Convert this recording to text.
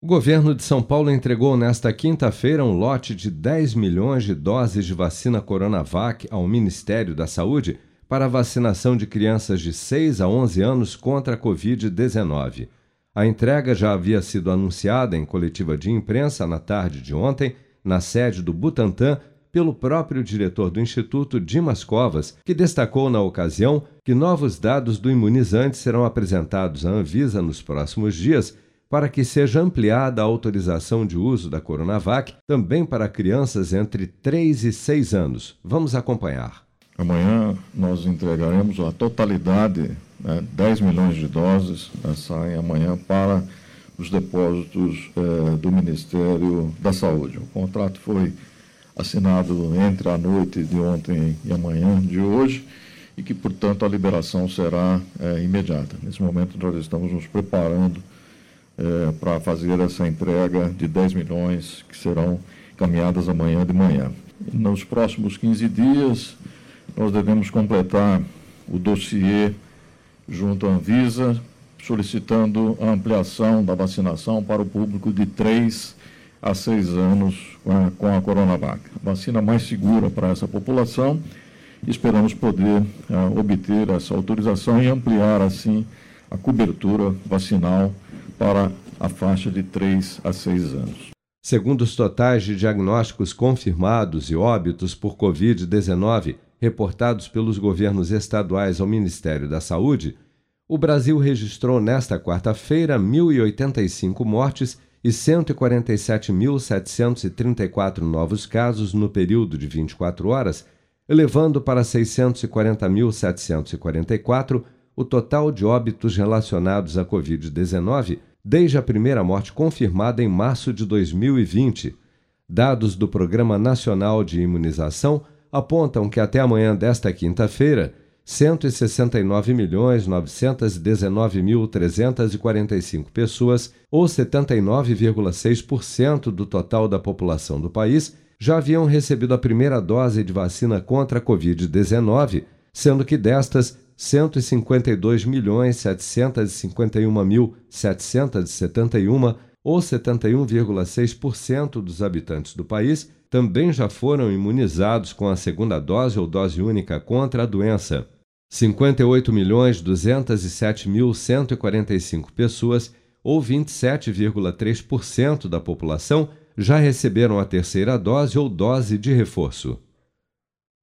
O governo de São Paulo entregou nesta quinta-feira um lote de 10 milhões de doses de vacina Coronavac ao Ministério da Saúde para a vacinação de crianças de 6 a 11 anos contra a Covid-19. A entrega já havia sido anunciada em coletiva de imprensa na tarde de ontem, na sede do Butantan, pelo próprio diretor do Instituto, Dimas Covas, que destacou na ocasião que novos dados do imunizante serão apresentados à Anvisa nos próximos dias para que seja ampliada a autorização de uso da Coronavac também para crianças entre 3 e 6 anos. Vamos acompanhar. Amanhã nós entregaremos a totalidade, né, 10 milhões de doses, né, saem amanhã para os depósitos eh, do Ministério da Saúde. O contrato foi assinado entre a noite de ontem e amanhã de hoje e que, portanto, a liberação será eh, imediata. Nesse momento, nós estamos nos preparando é, para fazer essa entrega de 10 milhões que serão encaminhadas amanhã de manhã. Nos próximos 15 dias, nós devemos completar o dossiê junto à Anvisa, solicitando a ampliação da vacinação para o público de 3 a 6 anos com a, com a Coronavac. Vacina mais segura para essa população. Esperamos poder uh, obter essa autorização e ampliar, assim, a cobertura vacinal para a faixa de 3 a 6 anos. Segundo os totais de diagnósticos confirmados e óbitos por Covid-19 reportados pelos governos estaduais ao Ministério da Saúde, o Brasil registrou nesta quarta-feira 1.085 mortes e 147.734 novos casos no período de 24 horas, elevando para 640.744 o total de óbitos relacionados à Covid-19 desde a primeira morte confirmada em março de 2020. Dados do Programa Nacional de Imunização apontam que até amanhã desta quinta-feira, 169.919.345 pessoas, ou 79,6% do total da população do país, já haviam recebido a primeira dose de vacina contra a Covid-19, sendo que destas, 152.751.771 ou 71,6% dos habitantes do país também já foram imunizados com a segunda dose ou dose única contra a doença. 58.207.145 pessoas, ou 27,3% da população, já receberam a terceira dose ou dose de reforço.